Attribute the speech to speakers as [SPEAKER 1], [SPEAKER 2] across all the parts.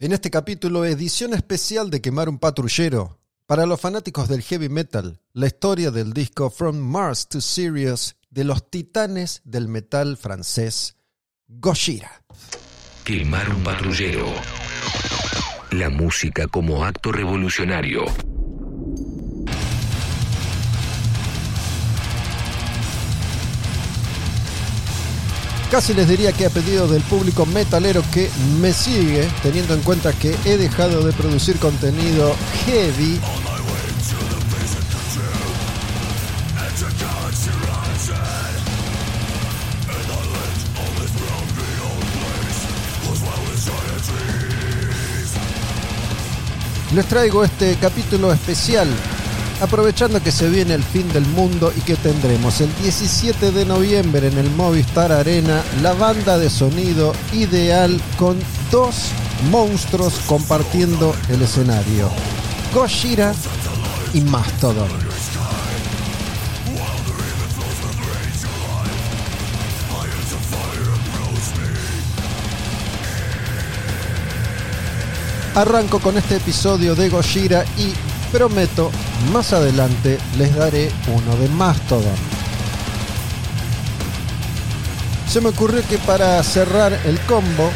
[SPEAKER 1] En este capítulo, edición especial de Quemar un Patrullero. Para los fanáticos del heavy metal, la historia del disco From Mars to Sirius de los titanes del metal francés, Gojira.
[SPEAKER 2] Quemar un patrullero. La música como acto revolucionario.
[SPEAKER 1] Casi les diría que a pedido del público metalero que me sigue, teniendo en cuenta que he dejado de producir contenido heavy. Les traigo este capítulo especial aprovechando que se viene el fin del mundo y que tendremos el 17 de noviembre en el Movistar Arena la banda de sonido ideal con dos monstruos compartiendo el escenario, Gojira y Mastodon. Arranco con este episodio de Gojira y prometo, más adelante les daré uno de Mastodon. Se me ocurrió que para cerrar el combo,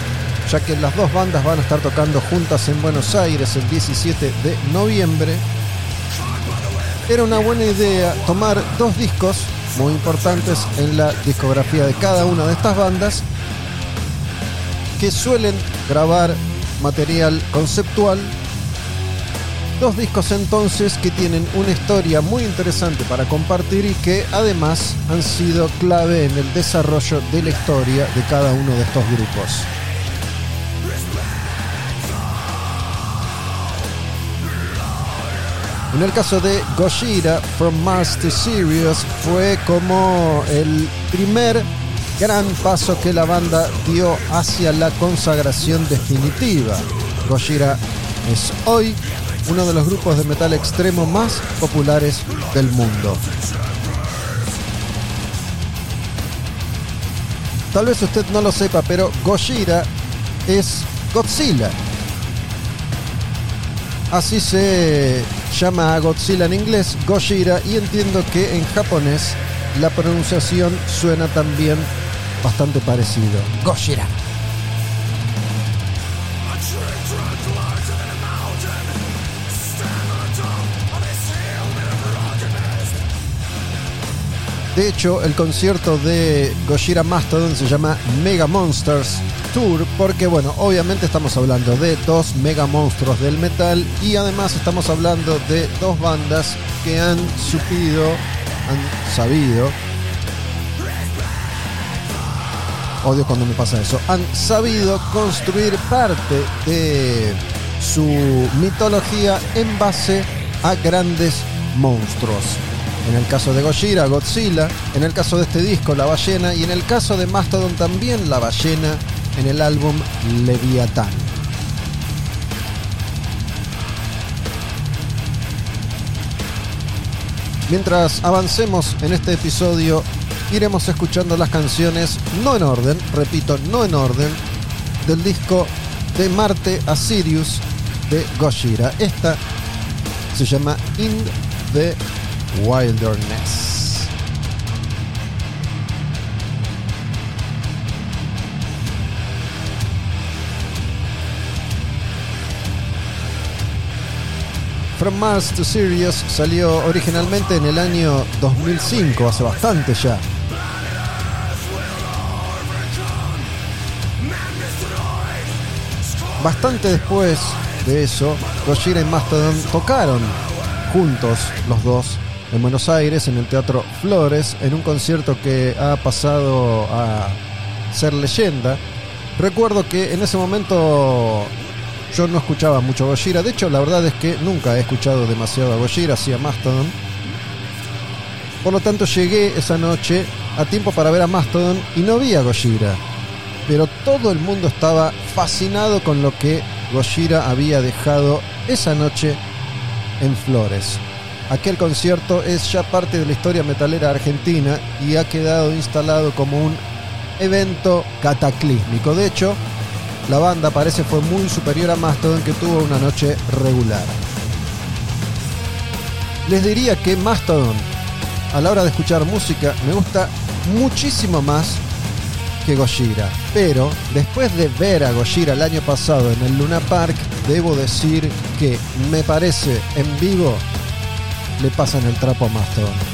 [SPEAKER 1] ya que las dos bandas van a estar tocando juntas en Buenos Aires el 17 de noviembre, era una buena idea tomar dos discos muy importantes en la discografía de cada una de estas bandas que suelen grabar material conceptual Dos discos entonces que tienen una historia muy interesante para compartir y que además han sido clave en el desarrollo de la historia de cada uno de estos grupos. En el caso de Gojira, From Mars to Sirius, fue como el primer gran paso que la banda dio hacia la consagración definitiva. Gojira es hoy uno de los grupos de metal extremo más populares del mundo. Tal vez usted no lo sepa, pero Gojira es Godzilla. Así se llama a Godzilla en inglés, Gojira, y entiendo que en japonés la pronunciación suena también bastante parecido. Gojira. De hecho, el concierto de Gojira Mastodon se llama Mega Monsters Tour porque, bueno, obviamente estamos hablando de dos mega monstruos del metal y además estamos hablando de dos bandas que han supido, han sabido, odio cuando me pasa eso, han sabido construir parte de su mitología en base a grandes monstruos. En el caso de Gojira, Godzilla. En el caso de este disco, La Ballena. Y en el caso de Mastodon también La Ballena en el álbum Leviatán. Mientras avancemos en este episodio, iremos escuchando las canciones, no en orden, repito, no en orden, del disco de Marte a Sirius de Gojira. Esta se llama In the Wilderness. From Mars to Sirius salió originalmente en el año 2005, hace bastante ya. Bastante después de eso, Gojira y Mastodon tocaron juntos los dos en Buenos Aires, en el Teatro Flores, en un concierto que ha pasado a ser leyenda. Recuerdo que en ese momento yo no escuchaba mucho a Gojira. De hecho, la verdad es que nunca he escuchado demasiado a Gojira, así a Mastodon. Por lo tanto, llegué esa noche a tiempo para ver a Mastodon y no vi a Gojira. Pero todo el mundo estaba fascinado con lo que Gojira había dejado esa noche en Flores. Aquel concierto es ya parte de la historia metalera argentina y ha quedado instalado como un evento cataclísmico. De hecho, la banda parece fue muy superior a Mastodon que tuvo una noche regular. Les diría que Mastodon, a la hora de escuchar música, me gusta muchísimo más que Gojira. Pero después de ver a Gojira el año pasado en el Luna Park, debo decir que me parece en vivo le pasan el trapo a Mastodon.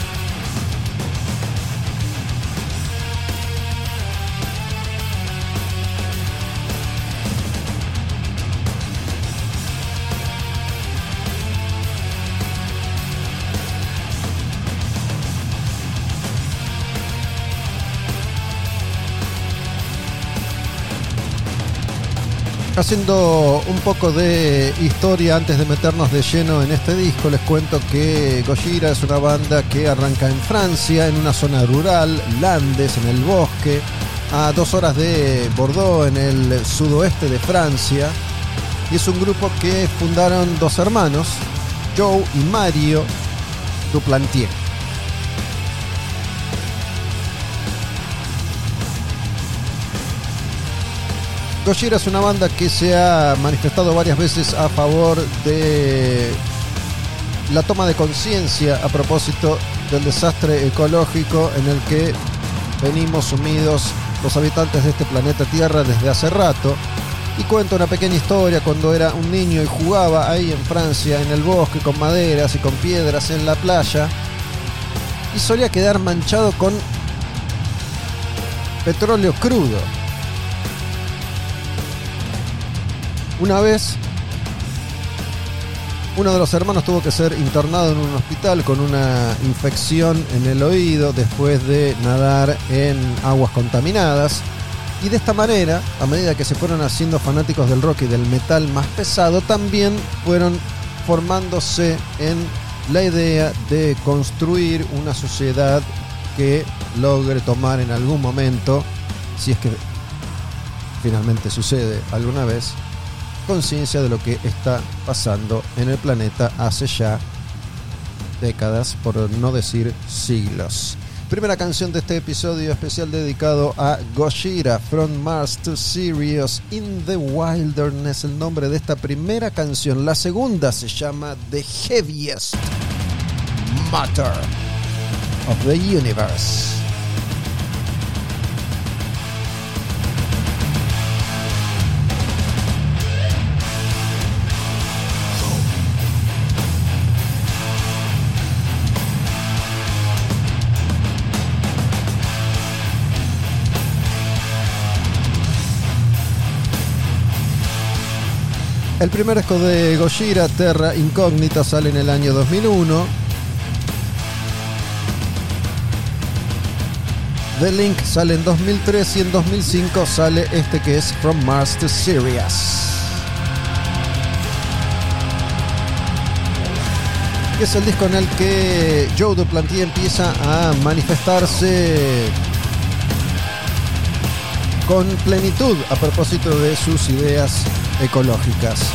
[SPEAKER 1] Haciendo un poco de historia antes de meternos de lleno en este disco, les cuento que Gojira es una banda que arranca en Francia, en una zona rural, Landes, en el bosque, a dos horas de Bordeaux, en el sudoeste de Francia. Y es un grupo que fundaron dos hermanos, Joe y Mario Duplantier. Gojira es una banda que se ha manifestado varias veces a favor de la toma de conciencia a propósito del desastre ecológico en el que venimos sumidos los habitantes de este planeta Tierra desde hace rato. Y cuenta una pequeña historia cuando era un niño y jugaba ahí en Francia, en el bosque, con maderas y con piedras en la playa. Y solía quedar manchado con petróleo crudo Una vez, uno de los hermanos tuvo que ser internado en un hospital con una infección en el oído después de nadar en aguas contaminadas. Y de esta manera, a medida que se fueron haciendo fanáticos del rock y del metal más pesado, también fueron formándose en la idea de construir una sociedad que logre tomar en algún momento, si es que finalmente sucede alguna vez, conciencia de lo que está pasando en el planeta hace ya décadas, por no decir siglos. Primera canción de este episodio especial dedicado a Gojira, From Mars to Sirius in the Wilderness, el nombre de esta primera canción. La segunda se llama The Heaviest Matter of the Universe. El primer disco de Gojira, Terra Incógnita, sale en el año 2001. The Link sale en 2003 y en 2005 sale este que es From Mars to Sirius. es el disco en el que Joe Duplantier empieza a manifestarse con plenitud a propósito de sus ideas ecológicas.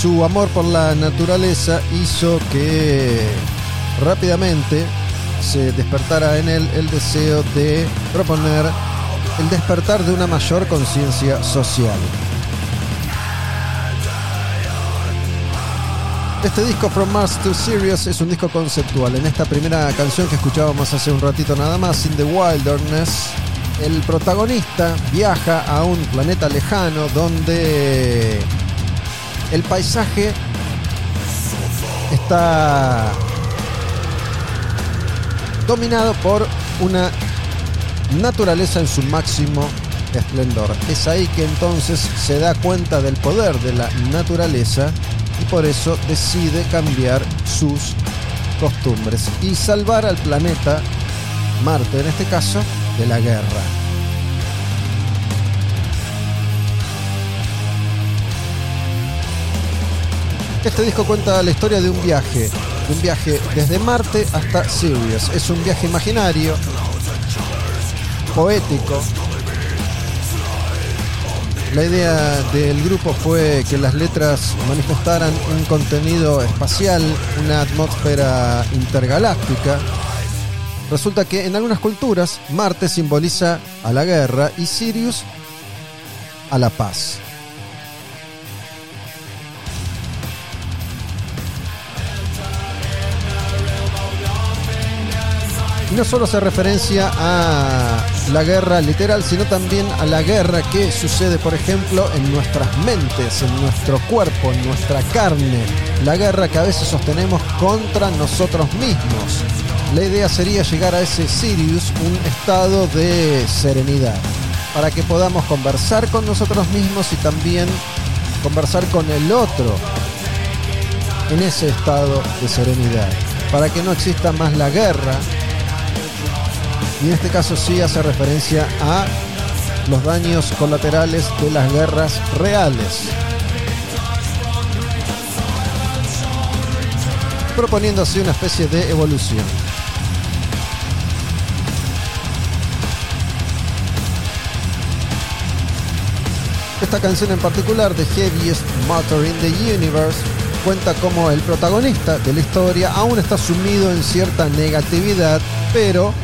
[SPEAKER 1] Su amor por la naturaleza hizo que rápidamente se despertara en él el deseo de proponer el despertar de una mayor conciencia social. Este disco From Mars to Sirius es un disco conceptual. En esta primera canción que escuchábamos hace un ratito nada más, In the Wilderness, el protagonista viaja a un planeta lejano donde el paisaje está dominado por una naturaleza en su máximo esplendor. Es ahí que entonces se da cuenta del poder de la naturaleza y por eso decide cambiar sus costumbres y salvar al planeta, Marte en este caso, de la guerra. Este disco cuenta la historia de un viaje un viaje desde Marte hasta Sirius. Es un viaje imaginario poético. La idea del grupo fue que las letras manifestaran un contenido espacial, una atmósfera intergaláctica. Resulta que en algunas culturas Marte simboliza a la guerra y Sirius a la paz. No solo hace referencia a la guerra literal, sino también a la guerra que sucede, por ejemplo, en nuestras mentes, en nuestro cuerpo, en nuestra carne. La guerra que a veces sostenemos contra nosotros mismos. La idea sería llegar a ese Sirius, un estado de serenidad, para que podamos conversar con nosotros mismos y también conversar con el otro en ese estado de serenidad, para que no exista más la guerra, y en este caso sí hace referencia a los daños colaterales de las guerras reales. Proponiendo así una especie de evolución. Esta canción en particular, The Heaviest Motor in the Universe, cuenta como el protagonista de la historia aún está sumido en cierta negatividad, pero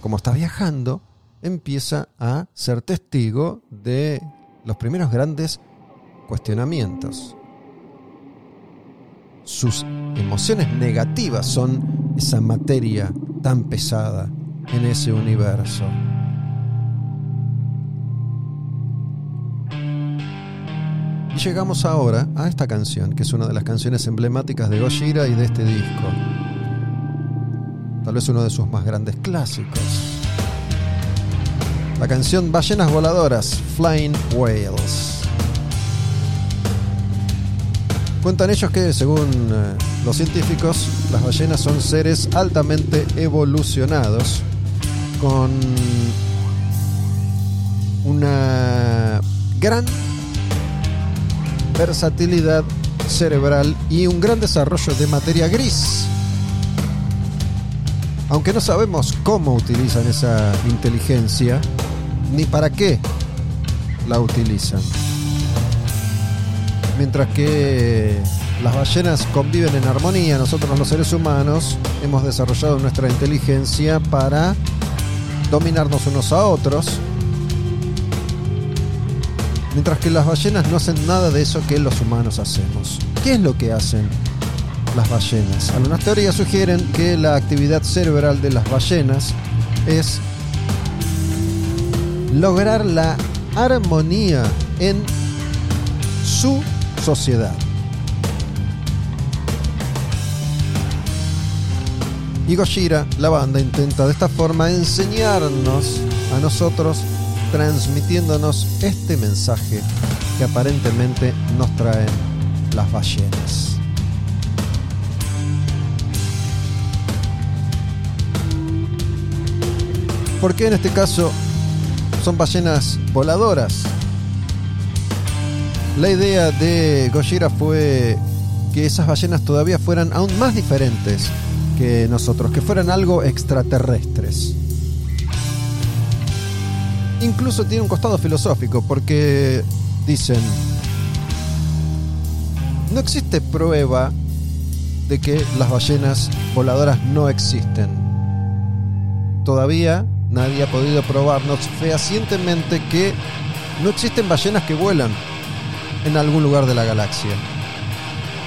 [SPEAKER 1] como está viajando, empieza a ser testigo de los primeros grandes cuestionamientos. Sus emociones negativas son esa materia tan pesada en ese universo. Y llegamos ahora a esta canción, que es una de las canciones emblemáticas de Gojira y de este disco tal vez uno de sus más grandes clásicos. La canción Ballenas Voladoras, Flying Whales. Cuentan ellos que, según eh, los científicos, las ballenas son seres altamente evolucionados, con una gran versatilidad cerebral y un gran desarrollo de materia gris aunque no sabemos cómo utilizan esa inteligencia, ni para qué la utilizan. Mientras que las ballenas conviven en armonía, nosotros los seres humanos hemos desarrollado nuestra inteligencia para dominarnos unos a otros, mientras que las ballenas no hacen nada de eso que los humanos hacemos. ¿Qué es lo que hacen? Las ballenas. Algunas teorías sugieren que la actividad cerebral de las ballenas es lograr la armonía en su sociedad. Y Gojira, la banda, intenta de esta forma enseñarnos a nosotros, transmitiéndonos este mensaje que aparentemente nos traen las ballenas. Porque en este caso son ballenas voladoras. La idea de Gojira fue que esas ballenas todavía fueran aún más diferentes que nosotros, que fueran algo extraterrestres. Incluso tiene un costado filosófico porque dicen, no existe prueba de que las ballenas voladoras no existen. Todavía nadie ha podido probarnos fehacientemente que no existen ballenas que vuelan en algún lugar de la galaxia.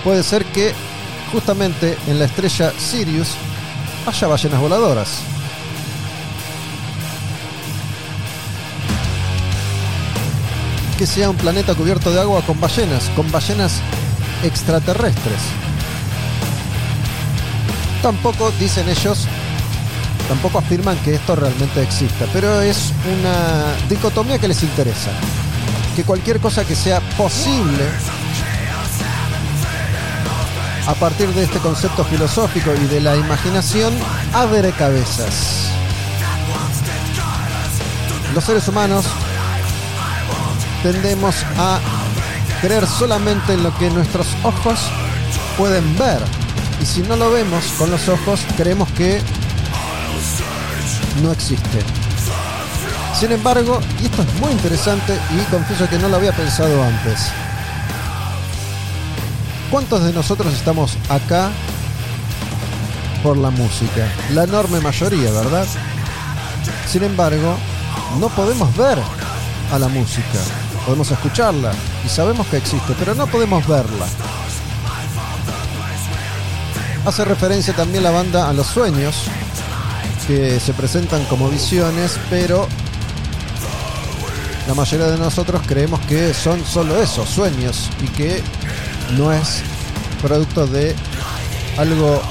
[SPEAKER 1] Puede ser que justamente en la estrella Sirius haya ballenas voladoras. Que sea un planeta cubierto de agua con ballenas, con ballenas extraterrestres. Tampoco, dicen ellos, Tampoco afirman que esto realmente exista, pero es una dicotomía que les interesa. Que cualquier cosa que sea posible a partir de este concepto filosófico y de la imaginación, abre cabezas. Los seres humanos tendemos a creer solamente en lo que nuestros ojos pueden ver. Y si no lo vemos con los ojos, creemos que no existe. Sin embargo, y esto es muy interesante y confieso que no lo había pensado antes. ¿Cuántos de nosotros estamos acá por la música? La enorme mayoría, ¿verdad? Sin embargo, no podemos ver a la música. Podemos escucharla y sabemos que existe, pero no podemos verla. Hace referencia también la banda a los sueños, que se presentan como visiones, pero la mayoría de nosotros creemos que son solo eso, sueños, y que no es producto de algo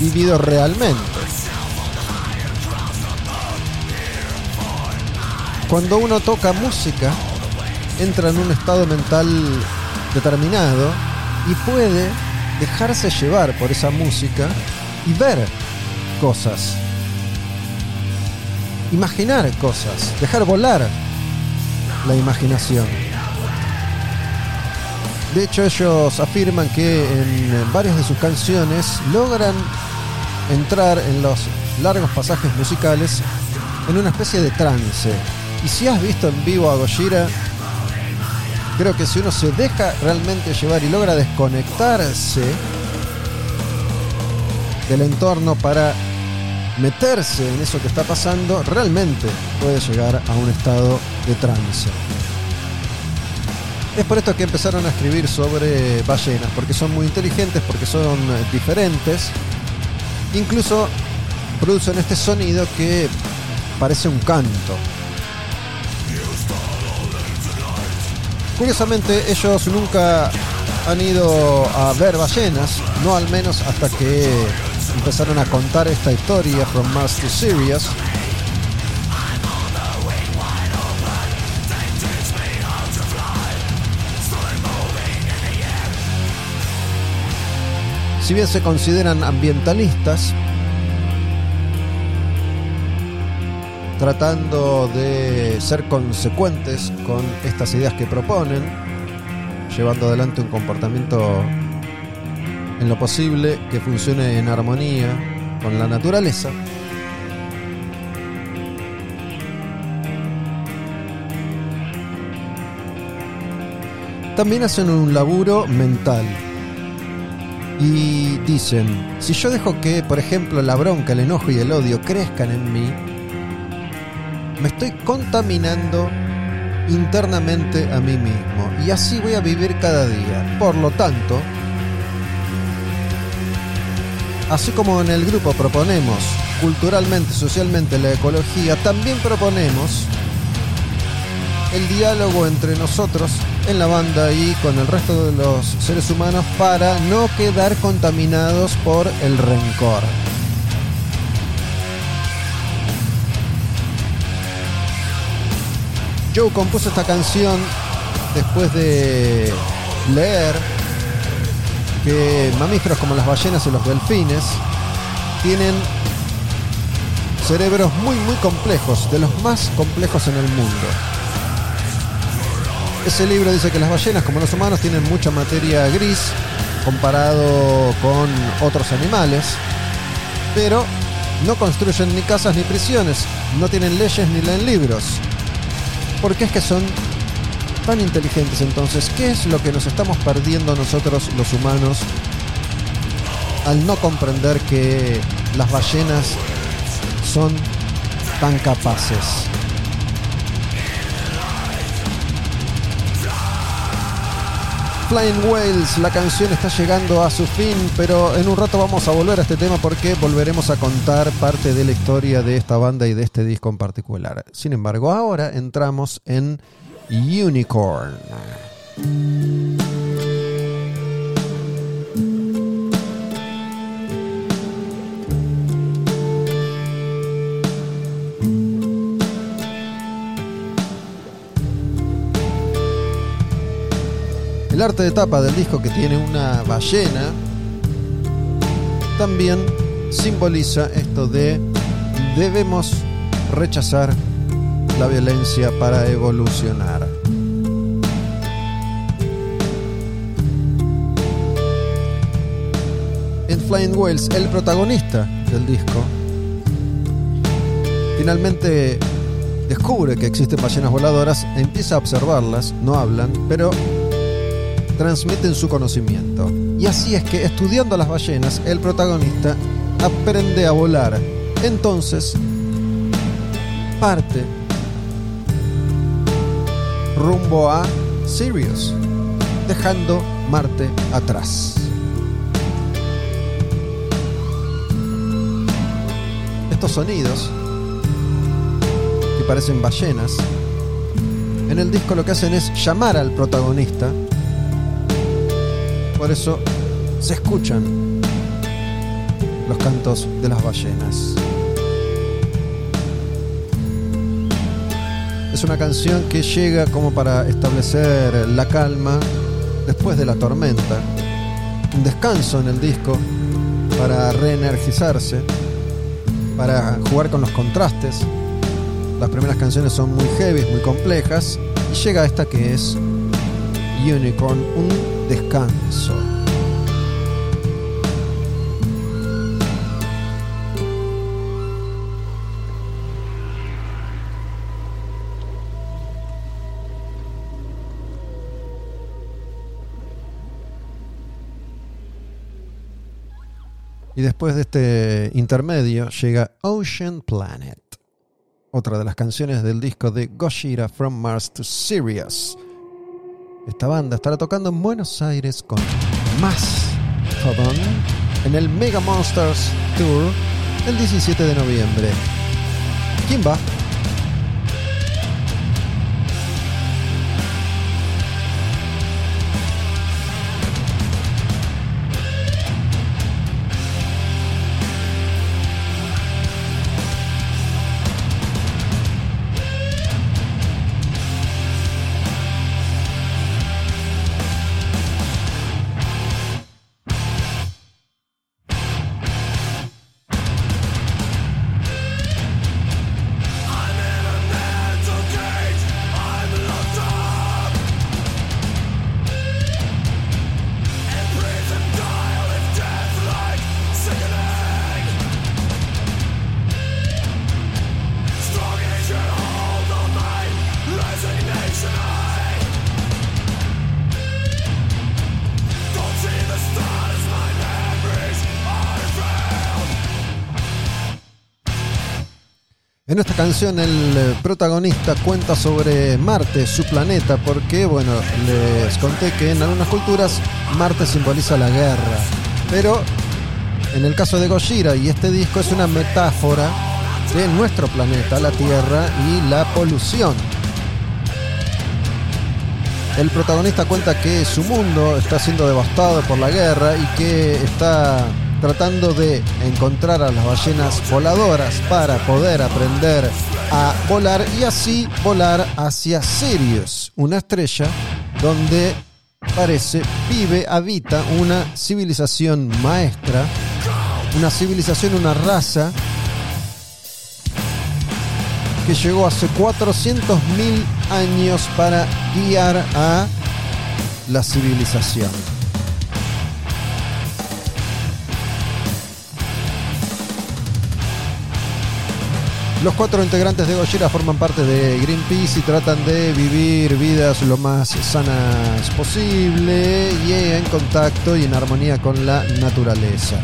[SPEAKER 1] vivido realmente. Cuando uno toca música, entra en un estado mental determinado y puede dejarse llevar por esa música y ver cosas. Imaginar cosas, dejar volar la imaginación. De hecho, ellos afirman que en varias de sus canciones logran entrar en los largos pasajes musicales en una especie de trance. Y si has visto en vivo a Gojira, creo que si uno se deja realmente llevar y logra desconectarse del entorno para meterse en eso que está pasando, realmente puede llegar a un estado de trance. Es por esto que empezaron a escribir sobre ballenas, porque son muy inteligentes, porque son diferentes. Incluso producen este sonido que parece un canto. Curiosamente, ellos nunca han ido a ver ballenas, no al menos hasta que empezaron a contar esta historia From Mars to Sirius. Si bien se consideran ambientalistas, tratando de ser consecuentes con estas ideas que proponen, llevando adelante un comportamiento en lo posible que funcione en armonía con la naturaleza. También hacen un laburo mental. Y dicen, si yo dejo que, por ejemplo, la bronca, el enojo y el odio crezcan en mí, me estoy contaminando internamente a mí mismo. Y así voy a vivir cada día. Por lo tanto, Así como en el grupo proponemos culturalmente, socialmente la ecología, también proponemos el diálogo entre nosotros en la banda y con el resto de los seres humanos para no quedar contaminados por el rencor. Joe compuso esta canción después de leer que mamíferos como las ballenas y los delfines tienen cerebros muy muy complejos, de los más complejos en el mundo. Ese libro dice que las ballenas como los humanos tienen mucha materia gris comparado con otros animales, pero no construyen ni casas ni prisiones, no tienen leyes ni leen libros. ¿Por qué es que son tan inteligentes entonces, ¿qué es lo que nos estamos perdiendo nosotros los humanos al no comprender que las ballenas son tan capaces? Flying Whales, la canción está llegando a su fin, pero en un rato vamos a volver a este tema porque volveremos a contar parte de la historia de esta banda y de este disco en particular. Sin embargo, ahora entramos en Unicorn. El arte de tapa del disco que tiene una ballena también simboliza esto de debemos rechazar la violencia para evolucionar. En Flying Whales, el protagonista del disco, Finalmente descubre que existen ballenas voladoras, empieza a observarlas, no hablan, pero transmiten su conocimiento. Y así es que estudiando las ballenas, el protagonista aprende a volar. Entonces, parte rumbo a Sirius, dejando Marte atrás. Estos sonidos, que parecen ballenas, en el disco lo que hacen es llamar al protagonista. Por eso se escuchan los cantos de las ballenas. Una canción que llega como para establecer la calma después de la tormenta. Un descanso en el disco para reenergizarse, para jugar con los contrastes. Las primeras canciones son muy heavy, muy complejas, y llega esta que es Unicorn, un descanso. Después de este intermedio llega Ocean Planet, otra de las canciones del disco de Gojira From Mars to Sirius. Esta banda estará tocando en Buenos Aires con más Todon en el Mega Monsters Tour el 17 de noviembre. ¿Quién va? Canción el eh, protagonista cuenta sobre Marte, su planeta, porque, bueno, les conté que en algunas culturas Marte simboliza la guerra. Pero en el caso de Gojira y este disco es una metáfora de nuestro planeta, la Tierra, y la polución. El protagonista cuenta que su mundo está siendo devastado por la guerra y que está tratando de encontrar a las ballenas voladoras para poder aprender a volar y así volar hacia Sirius, una estrella donde parece vive, habita una civilización maestra, una civilización, una raza que llegó hace 400.000 años para guiar a la civilización. Los cuatro integrantes de Gojira forman parte de Greenpeace y tratan de vivir vidas lo más sanas posible y en contacto y en armonía con la naturaleza.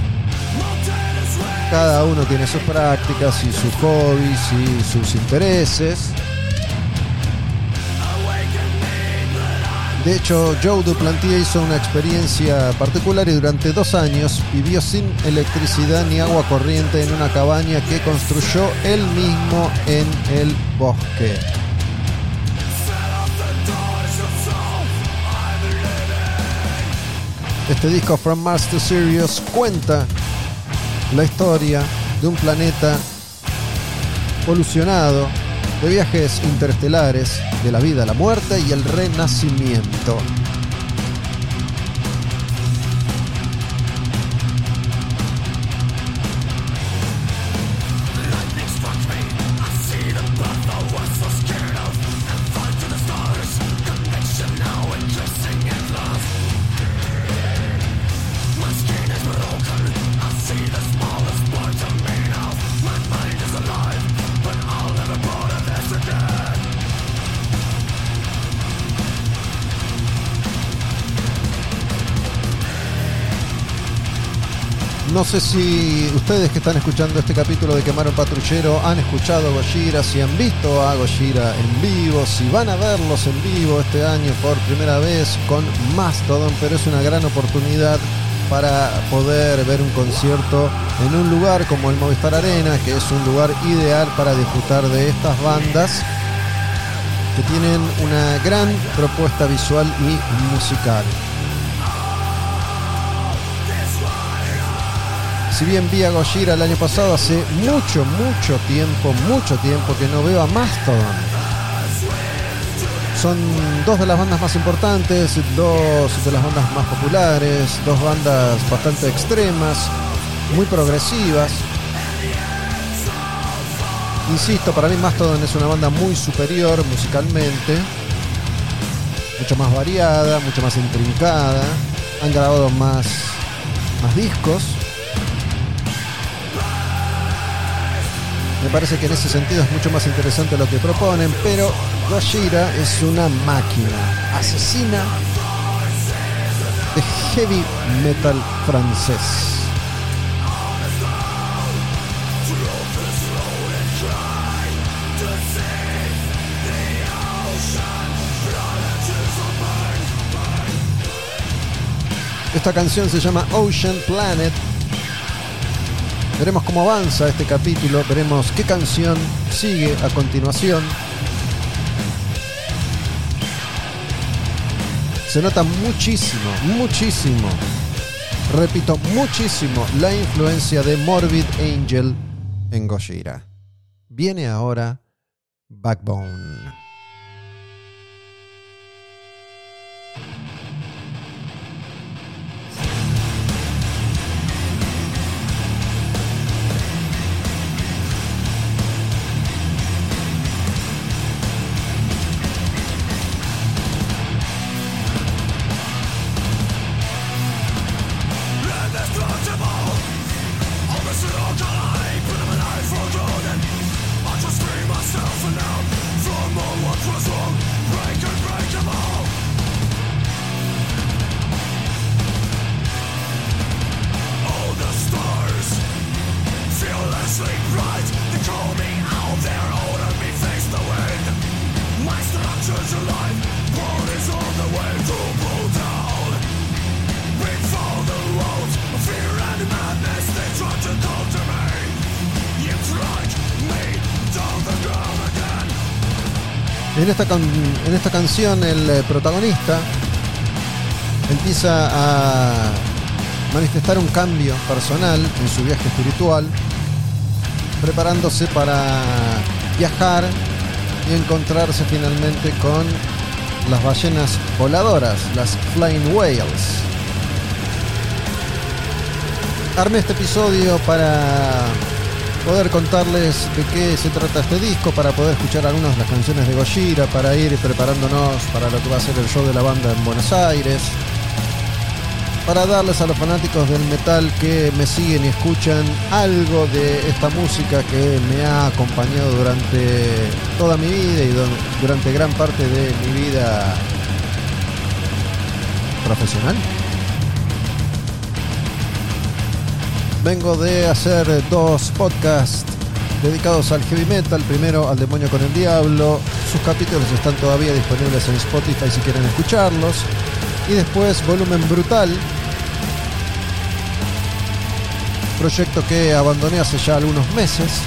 [SPEAKER 1] Cada uno tiene sus prácticas y sus hobbies y sus intereses. De hecho, Joe Duplantier hizo una experiencia particular y durante dos años vivió sin electricidad ni agua corriente en una cabaña que construyó él mismo en el bosque. Este disco From Mars to Sirius cuenta la historia de un planeta polucionado de viajes interestelares, de la vida, la muerte y el renacimiento. No sé si ustedes que están escuchando este capítulo de Quemar un Patrullero han escuchado a Gojira, si han visto a Gojira en vivo, si van a verlos en vivo este año por primera vez con Mastodon, pero es una gran oportunidad para poder ver un concierto en un lugar como el Movistar Arena, que es un lugar ideal para disfrutar de estas bandas que tienen una gran propuesta visual y musical. Si bien vi a Gojira el año pasado, hace mucho, mucho tiempo, mucho tiempo que no veo a Mastodon. Son dos de las bandas más importantes, dos de las bandas más populares, dos bandas bastante extremas, muy progresivas. Insisto, para mí Mastodon es una banda muy superior musicalmente, mucho más variada, mucho más intrincada. Han grabado más, más discos. Me parece que en ese sentido es mucho más interesante lo que proponen, pero Gojira es una máquina asesina de heavy metal francés. Esta canción se llama Ocean Planet. Veremos cómo avanza este capítulo, veremos qué canción sigue a continuación. Se nota muchísimo, muchísimo, repito, muchísimo la influencia de Morbid Angel en Gojira. Viene ahora Backbone. Esta, en esta canción el eh, protagonista empieza a manifestar un cambio personal en su viaje espiritual, preparándose para viajar y encontrarse finalmente con las ballenas voladoras, las Flying Whales. Armé este episodio para poder contarles de qué se trata este disco, para poder escuchar algunas de las canciones de Gojira, para ir preparándonos para lo que va a ser el show de la banda en Buenos Aires, para darles a los fanáticos del metal que me siguen y escuchan algo de esta música que me ha acompañado durante toda mi vida y durante gran parte de mi vida profesional. Vengo de hacer dos podcasts dedicados al heavy metal. Primero al Demonio con el Diablo. Sus capítulos están todavía disponibles en Spotify si quieren escucharlos. Y después Volumen Brutal. Proyecto que abandoné hace ya algunos meses.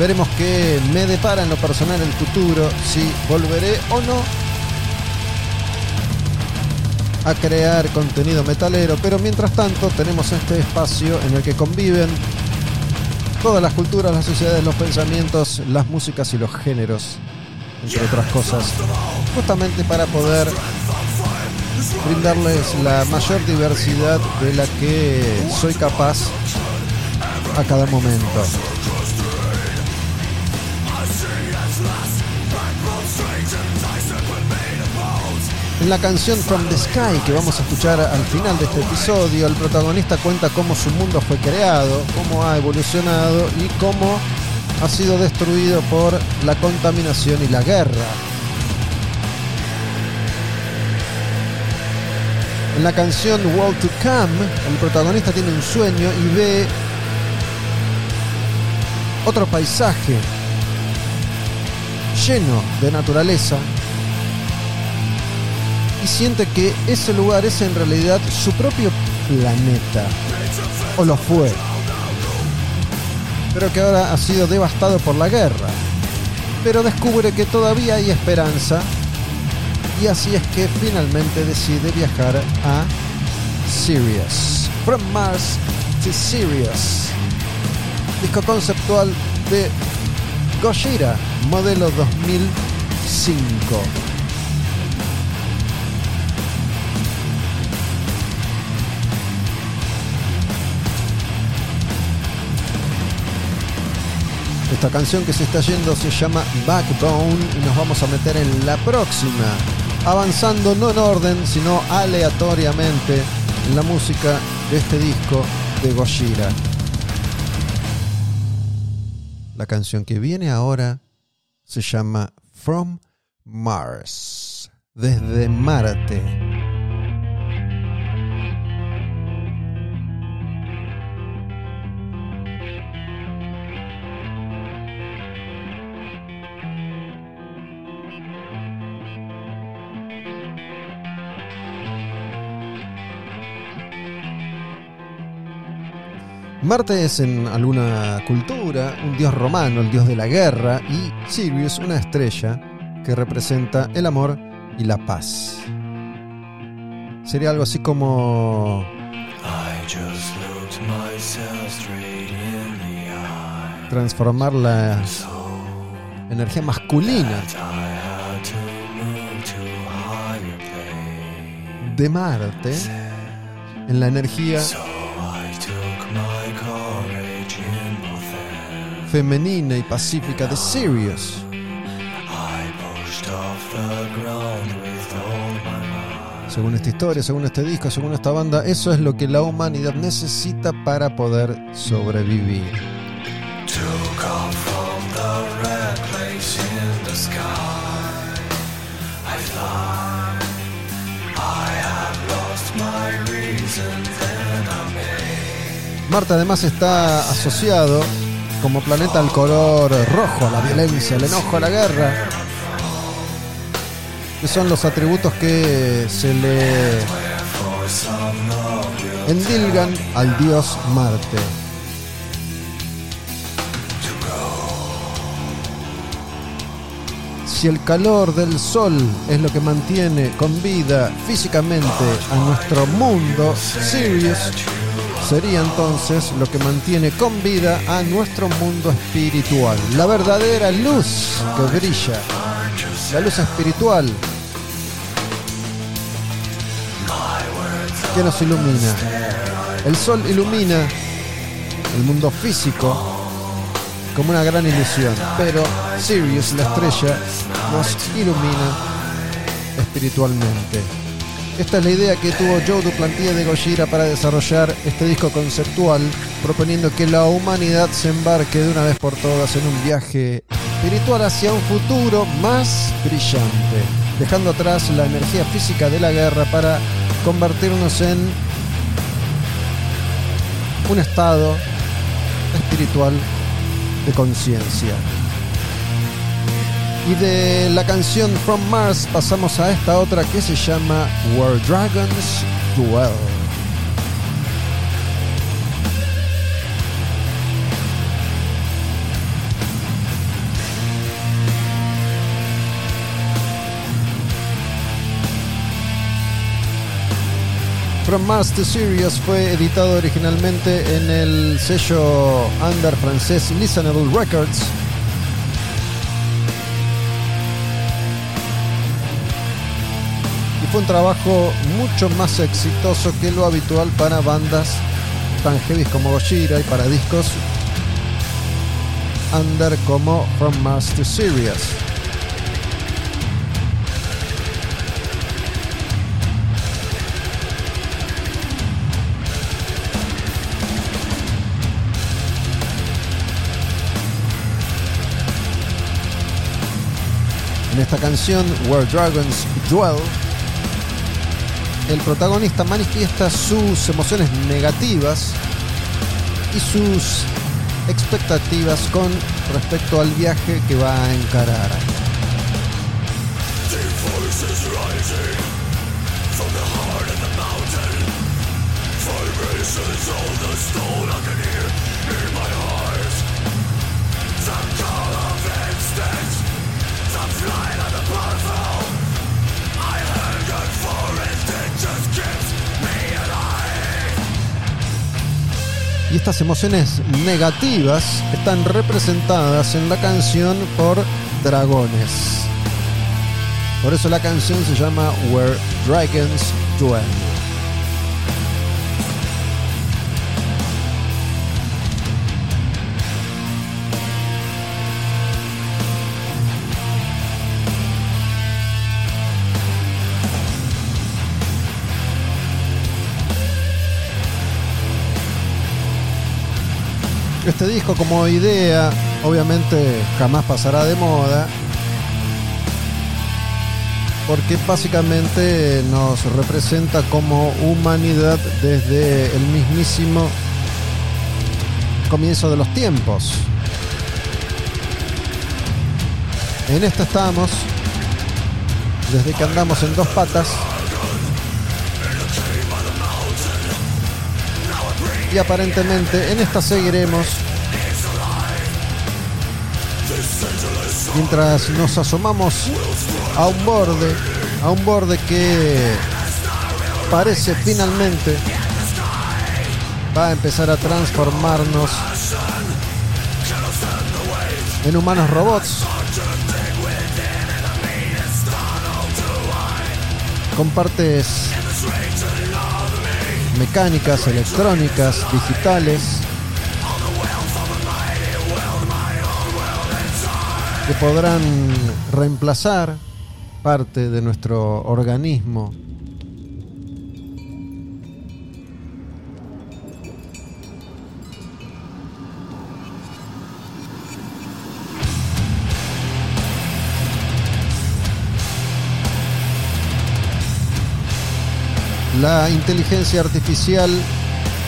[SPEAKER 1] Veremos qué me depara en lo personal el futuro, si volveré o no a crear contenido metalero, pero mientras tanto tenemos este espacio en el que conviven todas las culturas, las sociedades, los pensamientos, las músicas y los géneros, entre otras cosas, justamente para poder brindarles la mayor diversidad de la que soy capaz a cada momento. La canción From the Sky que vamos a escuchar al final de este episodio, el protagonista cuenta cómo su mundo fue creado, cómo ha evolucionado y cómo ha sido destruido por la contaminación y la guerra. En la canción World to Come, el protagonista tiene un sueño y ve otro paisaje lleno de naturaleza y siente que ese lugar es en realidad su propio planeta. O lo fue. Pero que ahora ha sido devastado por la guerra. Pero descubre que todavía hay esperanza y así es que finalmente decide viajar a Sirius. From Mars to Sirius. Disco conceptual de Gojira, modelo 2005. Esta canción que se está yendo se llama Backbone y nos vamos a meter en la próxima, avanzando no en orden, sino aleatoriamente en la música de este disco de Gojira. La canción que viene ahora se llama From Mars, desde Marte. Marte es en alguna cultura un dios romano, el dios de la guerra, y Sirius una estrella que representa el amor y la paz. Sería algo así como... Transformar la energía masculina de Marte en la energía femenina y pacífica de Sirius. Según esta historia, según este disco, según esta banda, eso es lo que la humanidad necesita para poder sobrevivir. Marte además está asociado como planeta al color rojo, la violencia, el enojo, la guerra. Que son los atributos que se le endilgan al dios Marte. Si el calor del sol es lo que mantiene con vida físicamente a nuestro mundo, Sirius sería entonces lo que mantiene con vida a nuestro mundo espiritual. La verdadera luz que brilla. La luz espiritual que nos ilumina. El sol ilumina el mundo físico como una gran ilusión, pero Sirius, la estrella, nos ilumina espiritualmente. Esta es la idea que tuvo Joe Duplantier de Gojira para desarrollar este disco conceptual, proponiendo que la humanidad se embarque de una vez por todas en un viaje espiritual hacia un futuro más brillante, dejando atrás la energía física de la guerra para convertirnos en un estado espiritual de conciencia. Y de la canción From Mars pasamos a esta otra que se llama Where Dragons Dwell. From Mars to Sirius fue editado originalmente en el sello under francés Listenable Records fue un trabajo mucho más exitoso que lo habitual para bandas tan heavy como Gojira y para discos under como From Mars to Sirius. En esta canción, Where Dragons Dwell, el protagonista manifiesta sus emociones negativas y sus expectativas con respecto al viaje que va a encarar. Y estas emociones negativas están representadas en la canción por dragones. Por eso la canción se llama Where Dragons Dwell. Este disco como idea obviamente jamás pasará de moda porque básicamente nos representa como humanidad desde el mismísimo comienzo de los tiempos. En esto estamos, desde que andamos en dos patas, y aparentemente en esta seguiremos. Mientras nos asomamos a un borde, a un borde que parece finalmente va a empezar a transformarnos en humanos robots. Con partes mecánicas, electrónicas, digitales, que podrán reemplazar parte de nuestro organismo La inteligencia artificial,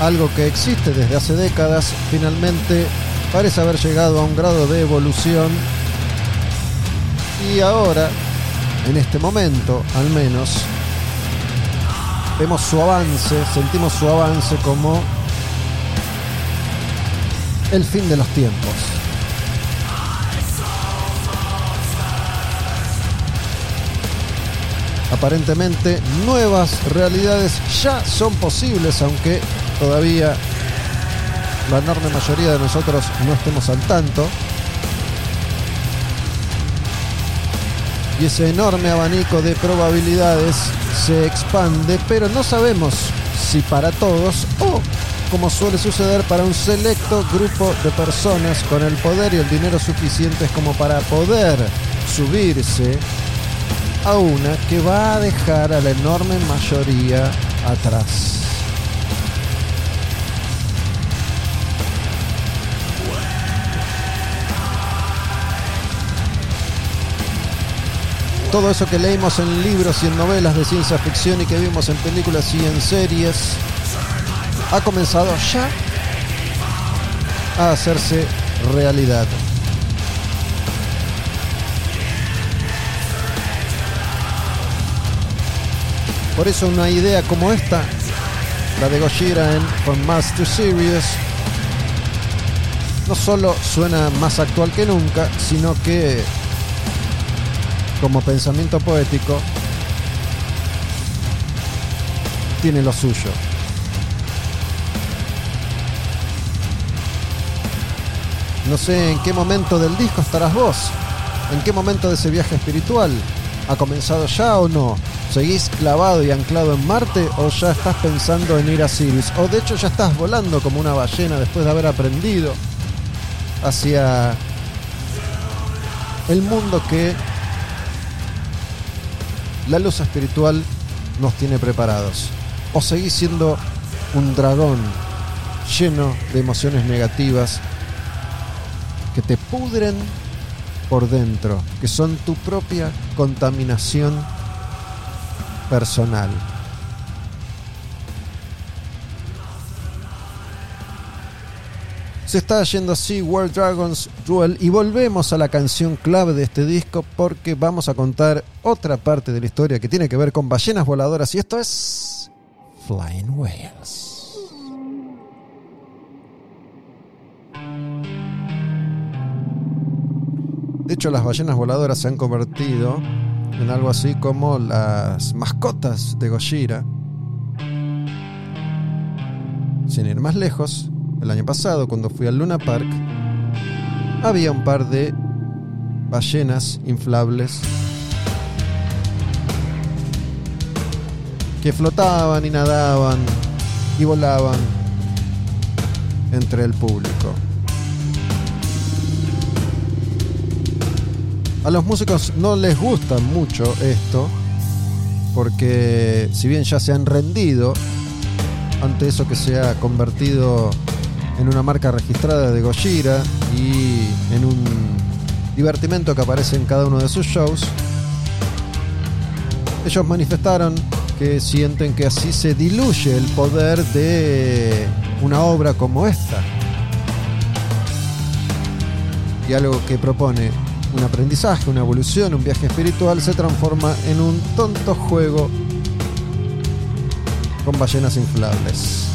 [SPEAKER 1] algo que existe desde hace décadas, finalmente parece haber llegado a un grado de evolución y ahora, en este momento al menos, vemos su avance, sentimos su avance como el fin de los tiempos. Aparentemente nuevas realidades ya son posibles, aunque todavía la enorme mayoría de nosotros no estemos al tanto. Y ese enorme abanico de probabilidades se expande, pero no sabemos si para todos o, como suele suceder, para un selecto grupo de personas con el poder y el dinero suficientes como para poder subirse a una que va a dejar a la enorme mayoría atrás. Todo eso que leímos en libros y en novelas de ciencia ficción y que vimos en películas y en series ha comenzado ya a hacerse realidad. Por eso una idea como esta, la de Gojira en From Master Series, no solo suena más actual que nunca, sino que como pensamiento poético tiene lo suyo. No sé en qué momento del disco estarás vos, en qué momento de ese viaje espiritual. ¿Ha comenzado ya o no? ¿Seguís clavado y anclado en Marte o ya estás pensando en ir a Sirius? O de hecho ya estás volando como una ballena después de haber aprendido hacia el mundo que la luz espiritual nos tiene preparados. O seguís siendo un dragón lleno de emociones negativas que te pudren por dentro, que son tu propia contaminación personal. Se está yendo así World Dragons Duel y volvemos a la canción clave de este disco porque vamos a contar otra parte de la historia que tiene que ver con ballenas voladoras y esto es Flying Whales. De hecho, las ballenas voladoras se han convertido en algo así como las mascotas de Gojira. Sin ir más lejos, el año pasado, cuando fui al Luna Park, había un par de ballenas inflables que flotaban y nadaban y volaban entre el público. A los músicos no les gusta mucho esto, porque si bien ya se han rendido ante eso que se ha convertido en una marca registrada de Gojira y en un divertimento que aparece en cada uno de sus shows, ellos manifestaron que sienten que así se diluye el poder de una obra como esta. Y algo que propone un aprendizaje, una evolución, un viaje espiritual se transforma en un tonto juego con ballenas inflables.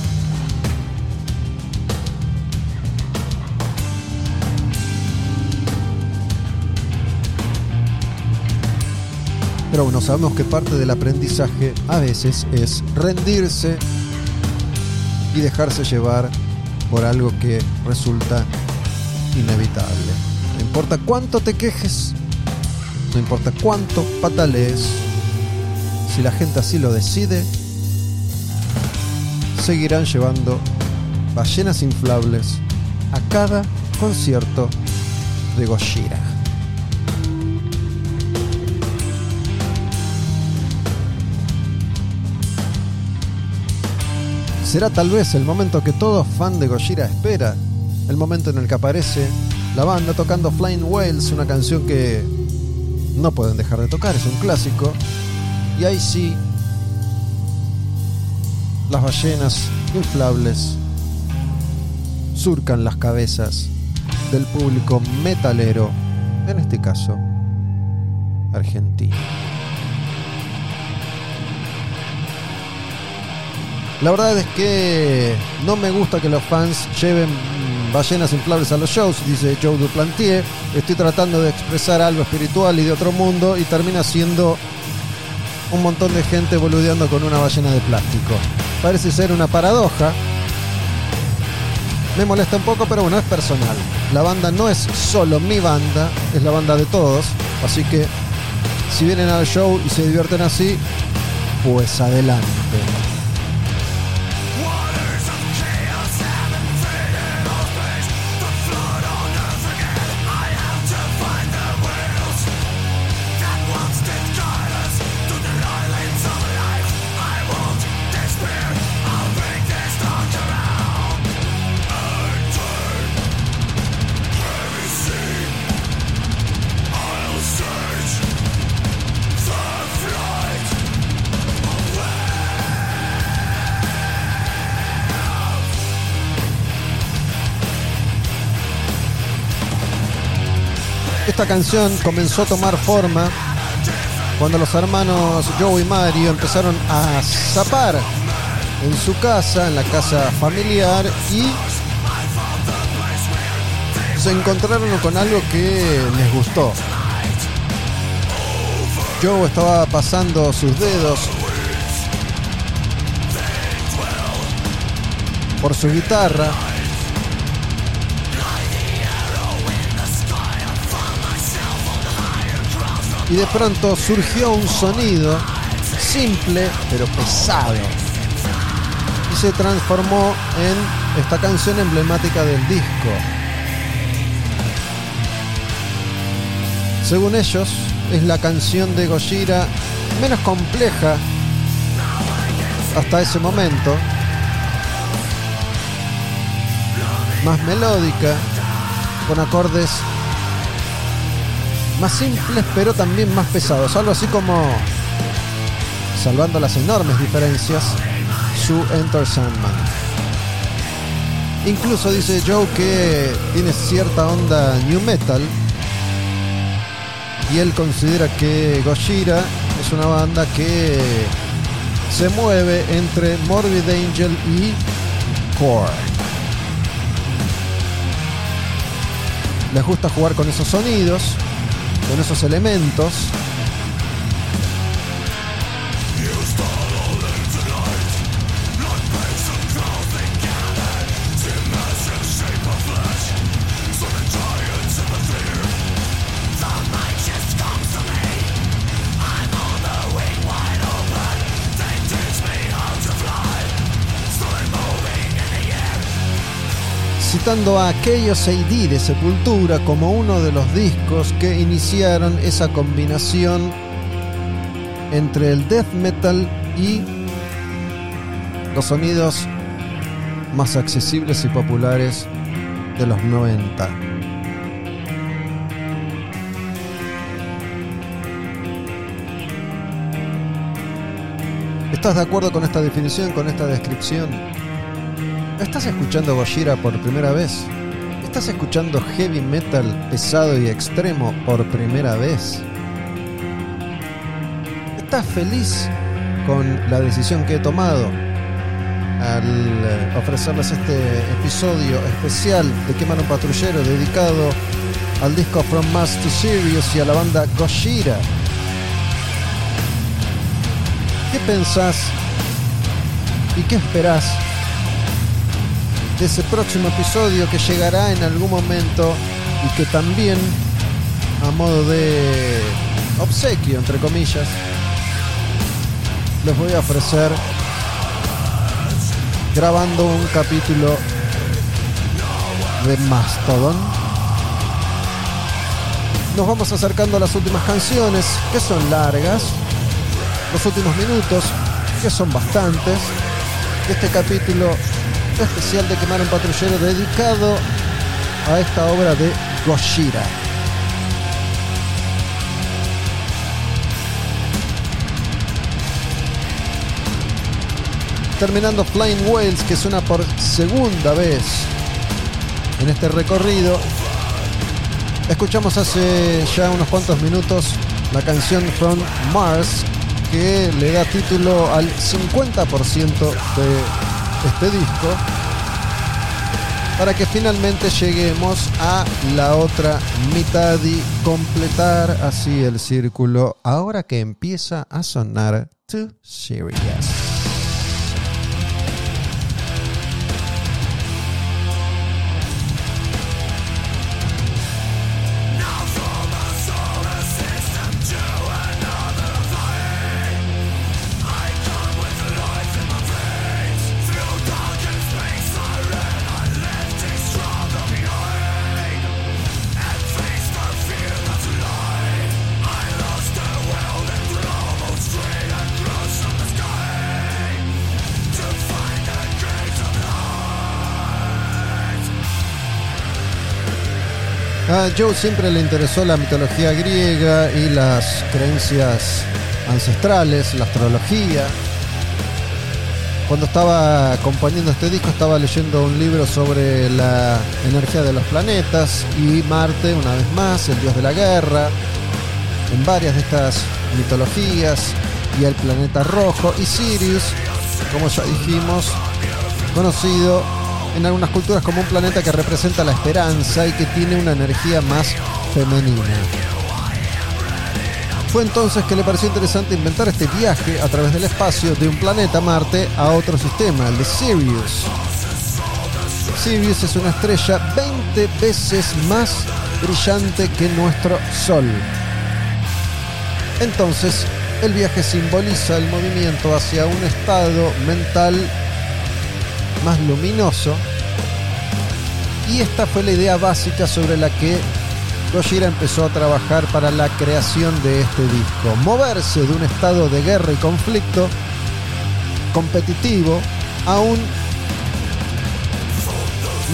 [SPEAKER 1] Pero bueno, sabemos que parte del aprendizaje a veces es rendirse y dejarse llevar por algo que resulta inevitable. Importa cuánto te quejes, no importa cuánto patalees, si la gente así lo decide, seguirán llevando ballenas inflables a cada concierto de Gojira. Será tal vez el momento que todo fan de Gojira espera, el momento en el que aparece la banda tocando Flying Whales, una canción que no pueden dejar de tocar, es un clásico, y ahí sí, las ballenas inflables surcan las cabezas del público metalero, en este caso, argentino. La verdad es que no me gusta que los fans lleven ballenas inflables a los shows, dice Joe Duplantier. Estoy tratando de expresar algo espiritual y de otro mundo y termina siendo un montón de gente boludeando con una ballena de plástico. Parece ser una paradoja. Me molesta un poco, pero bueno, es personal. La banda no es solo mi banda, es la banda de todos. Así que si vienen al show y se divierten así, pues adelante. Esta canción comenzó a tomar forma cuando los hermanos Joe y Mario empezaron a zapar en su casa, en la casa familiar, y se encontraron con algo que les gustó. Joe estaba pasando sus dedos por su guitarra y de pronto surgió un sonido simple pero pesado y se transformó en esta canción emblemática del disco. Según ellos, es la canción de Gojira menos compleja hasta ese momento, más melódica, con acordes más simples pero también más pesados. Algo así como, salvando las enormes diferencias, su Enter Sandman. Incluso dice Joe que tiene cierta onda new metal. Y él considera que Gojira es una banda que se mueve entre Morbid Angel y Core. Les gusta jugar con esos sonidos, con esos elementos. Citando a aquellos AD de Sepultura como uno de los discos que iniciaron esa combinación entre el death metal y los sonidos más accesibles y populares de los 90. ¿Estás de acuerdo con esta definición, con esta descripción? ¿Estás escuchando Gojira por primera vez? ¿Estás escuchando heavy metal pesado y extremo por primera vez? ¿Estás feliz con la decisión que he tomado al eh, ofrecerles este episodio especial de Quemar un Patrullero dedicado al disco From Mass to Sirius y a la banda Gojira? ¿Qué pensás y qué esperás de ese próximo episodio que llegará en algún momento y que también, a modo de obsequio, entre comillas, les voy a ofrecer grabando un capítulo de Mastodon. Nos vamos acercando a las últimas canciones, que son largas, los últimos minutos, que son bastantes. Este capítulo especial de Quemar un Patrullero dedicado a esta obra de Gojira. Terminando Flying Whales, que suena por segunda vez en este recorrido. Escuchamos hace ya unos cuantos minutos la canción From Mars, que le da título al 50% de este disco para que finalmente lleguemos a la otra mitad y completar así el círculo ahora que empieza a sonar Too Serious. Joe siempre le interesó la mitología griega y las creencias ancestrales, la astrología. Cuando estaba acompañando este disco estaba leyendo un libro sobre la energía de los planetas y Marte, una vez más, el dios de la guerra, en varias de estas mitologías, y el planeta rojo, y Sirius, como ya dijimos, conocido en algunas culturas como un planeta que representa la esperanza y que tiene una energía más femenina. Fue entonces que le pareció interesante inventar este viaje a través del espacio de un planeta Marte a otro sistema, el de Sirius. Sirius es una estrella 20 veces más brillante que nuestro Sol. Entonces, el viaje simboliza el movimiento hacia un estado mental más luminoso. Y esta fue la idea básica sobre la que Gojira empezó a trabajar para la creación de este disco. Moverse de un estado de guerra y conflicto competitivo a un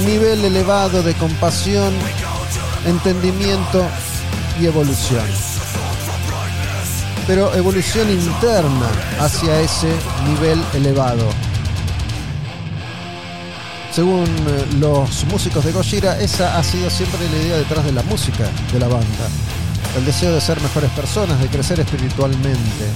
[SPEAKER 1] nivel elevado de compasión, entendimiento y evolución. Pero evolución interna hacia ese nivel elevado Según eh, los músicos de Gojira, esa ha sido siempre la idea detrás de la música de la banda. El deseo de ser mejores personas, de crecer espiritualmente.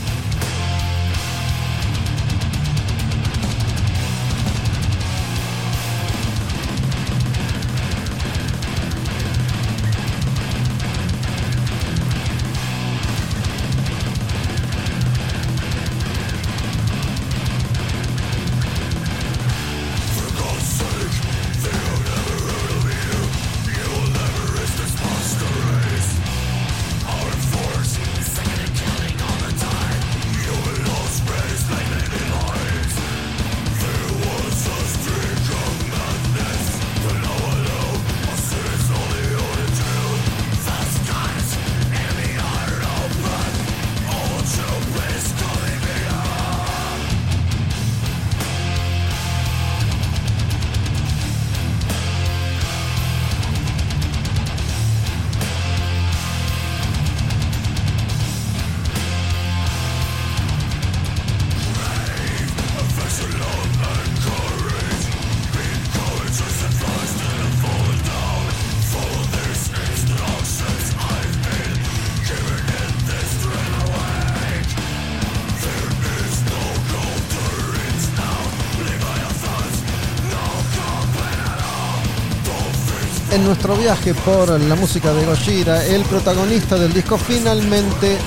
[SPEAKER 1] Viaje por la música de Gojira, el protagonista del disco finalmente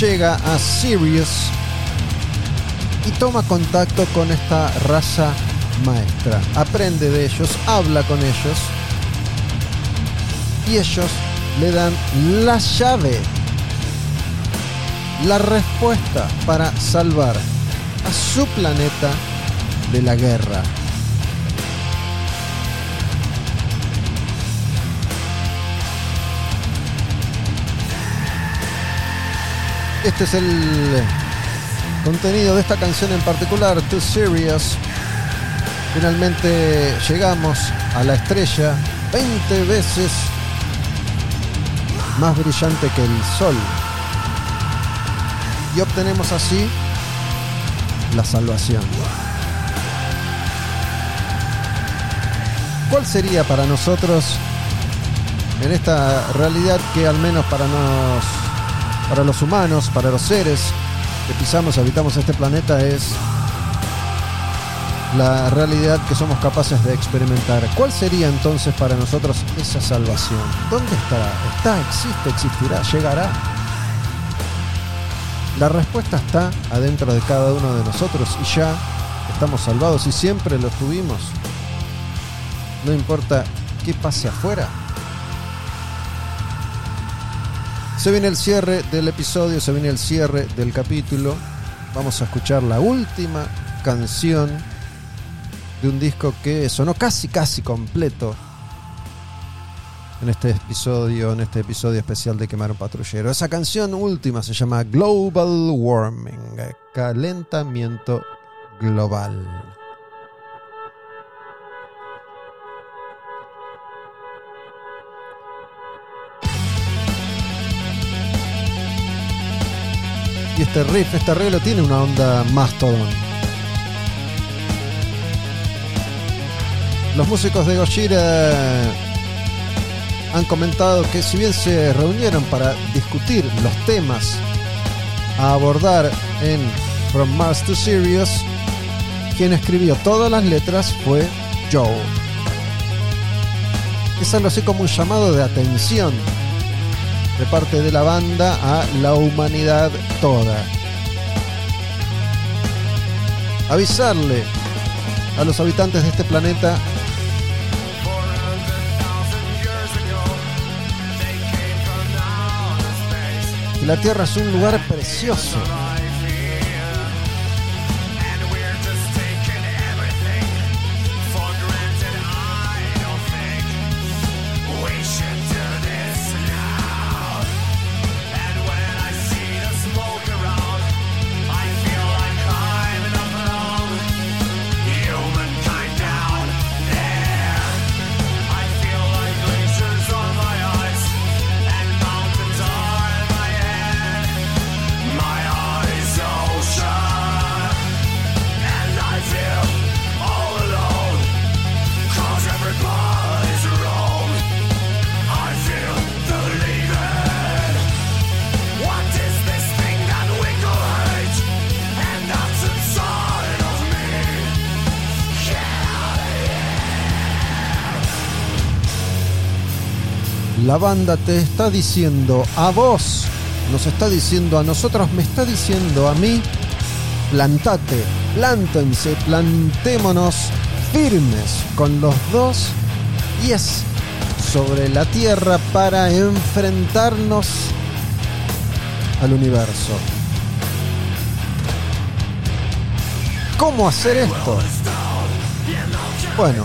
[SPEAKER 1] llega a Sirius y toma contacto con esta raza maestra. Aprende de ellos, habla con ellos y ellos le dan la llave, la respuesta para salvar a su planeta de la guerra. Este es el contenido de esta canción en particular, Too Serious. Finalmente llegamos a la estrella 20 veces más brillante que el sol. Y obtenemos así la salvación. ¿Cuál sería para nosotros en esta realidad que al menos para nos para los humanos, para los seres que pisamos, habitamos este planeta, es la realidad que somos capaces de experimentar. ¿Cuál sería entonces para nosotros esa salvación? ¿Dónde estará? ¿Está? ¿Existe? ¿Existirá? ¿Llegará? La respuesta está adentro de cada uno de nosotros y ya estamos salvados y siempre lo tuvimos. No importa qué pase afuera, Se viene el cierre del episodio, se viene el cierre del capítulo. Vamos a escuchar la última canción de un disco que sonó casi, casi completo en este episodio, en este episodio especial de Quemar un Patrullero. Esa canción última se llama Global Warming, calentamiento global. Este riff, este arreglo tiene una onda mastodon. Los músicos de Gojira han comentado que si bien se reunieron para discutir los temas a abordar en From Mars to Sirius, quien escribió todas las letras fue Joe. Es algo así como un llamado de atención de parte de la banda a la humanidad toda. Avisarle a los habitantes de este planeta que la Tierra es un lugar precioso La banda te está diciendo a vos, nos está diciendo a nosotros, me está diciendo a mí, plantate, plántense, plantémonos firmes con los dos pies sobre la tierra para enfrentarnos al universo. ¿Cómo hacer esto? Bueno,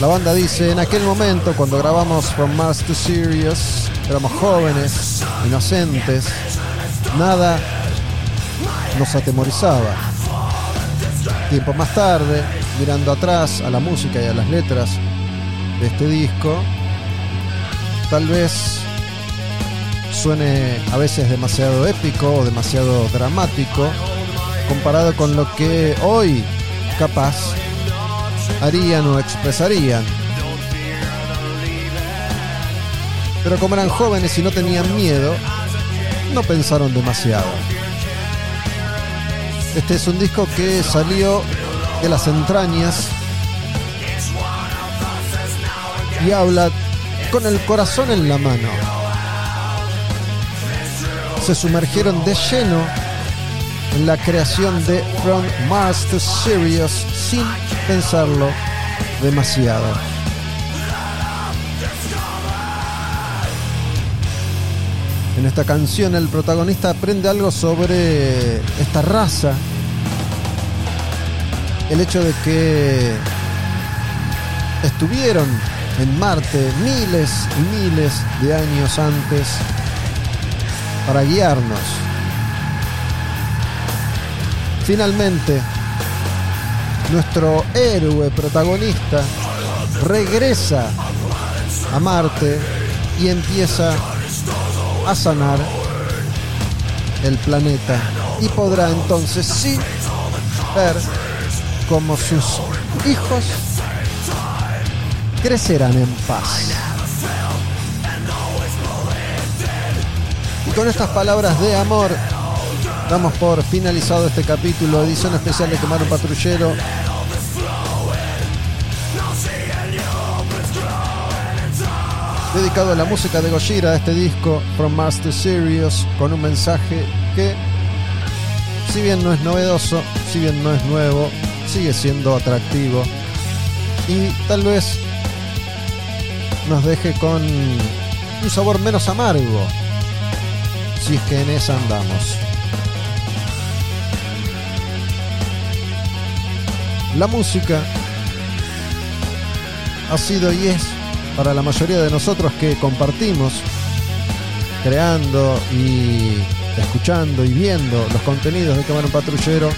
[SPEAKER 1] la banda dice, en aquel momento cuando grabamos From Mars to Sirius, éramos jóvenes, inocentes, nada nos atemorizaba. Tiempo más tarde, mirando atrás a la música y a las letras de este disco, tal vez suene a veces demasiado épico o demasiado dramático comparado con lo que hoy capaz harían o expresarían. Pero como eran jóvenes y no tenían miedo, no pensaron demasiado. Este es un disco que salió de las entrañas y habla con el corazón en la mano. Se sumergieron de lleno en la creación de From Mars to Sirius sin pensarlo demasiado. En esta canción el protagonista aprende algo sobre esta raza, el hecho de que estuvieron en Marte miles y miles de años antes para guiarnos. Finalmente, nuestro héroe protagonista regresa a Marte y empieza a sanar el planeta y podrá entonces sí ver cómo sus hijos crecerán en paz. Y con estas palabras de amor damos por finalizado este capítulo, edición especial de Quemar un Patrullero. Dedicado a la música de Gojira, este disco From Master Sirius, con un mensaje que, si bien no es novedoso, si bien no es nuevo, sigue siendo atractivo y tal vez nos deje con un sabor menos amargo, si es que en esa andamos. La música ha sido y es para la mayoría de nosotros que compartimos, creando y escuchando y viendo los contenidos de Quemar un Patrullero,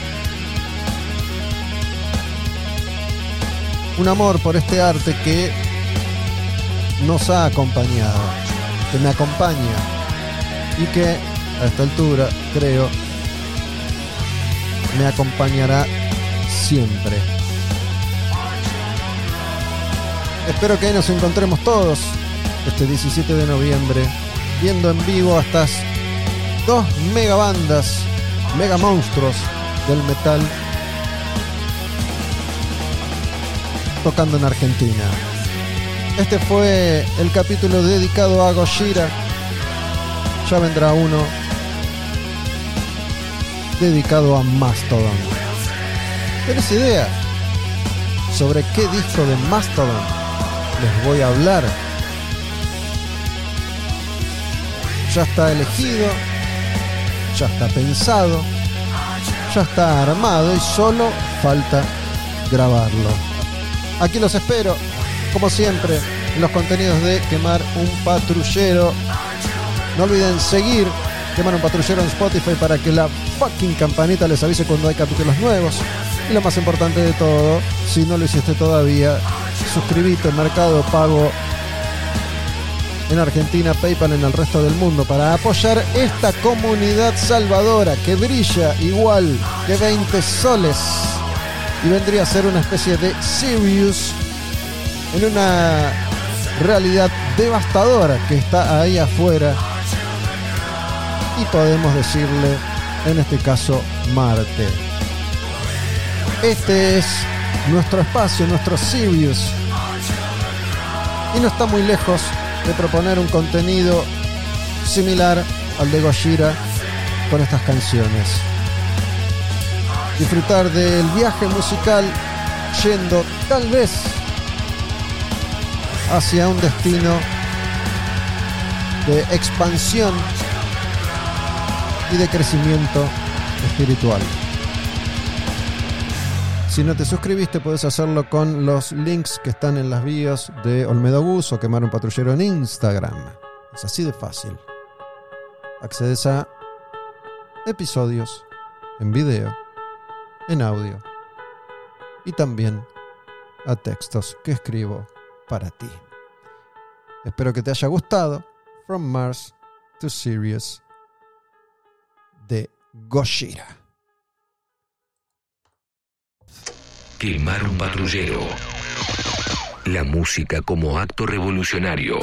[SPEAKER 1] un amor por este arte que nos ha acompañado, que me acompaña y que a esta altura creo me acompañará siempre. Espero que nos encontremos todos este 17 de noviembre viendo en vivo a estas dos mega bandas, mega monstruos del metal tocando en Argentina. Este fue el capítulo dedicado a Gojira. Ya vendrá uno dedicado a Mastodon. ¿Tienes idea sobre qué disco de Mastodon les voy a hablar? Ya está elegido, ya está pensado, ya está armado y solo falta grabarlo. Aquí los espero, como siempre, en los contenidos de Quemar un Patrullero. No olviden seguir Quemar un Patrullero en Spotify para que la fucking campanita les avise cuando hay capítulos nuevos. Y lo más importante de todo, si no lo hiciste todavía, suscribite, Mercado Pago en Argentina, PayPal en el resto del mundo para apoyar esta comunidad salvadora que brilla igual que 20 soles y vendría a ser una especie de Sirius en una realidad devastadora que está ahí afuera y podemos decirle en este caso Marte. Este es nuestro espacio, nuestro Sirius y no está muy lejos de proponer un contenido similar al de Gojira con estas canciones. Disfrutar del viaje musical yendo tal vez hacia un destino de expansión y de crecimiento espiritual. Si no te suscribiste, puedes hacerlo con los links que están en las bios de Olmedo Bus o Quemar un Patrullero en Instagram. Es así de fácil. Accedes a episodios en video, en audio y también a textos que escribo para ti. Espero que te haya gustado. From Mars to Sirius de.
[SPEAKER 2] Quemar un patrullero. La música como acto revolucionario.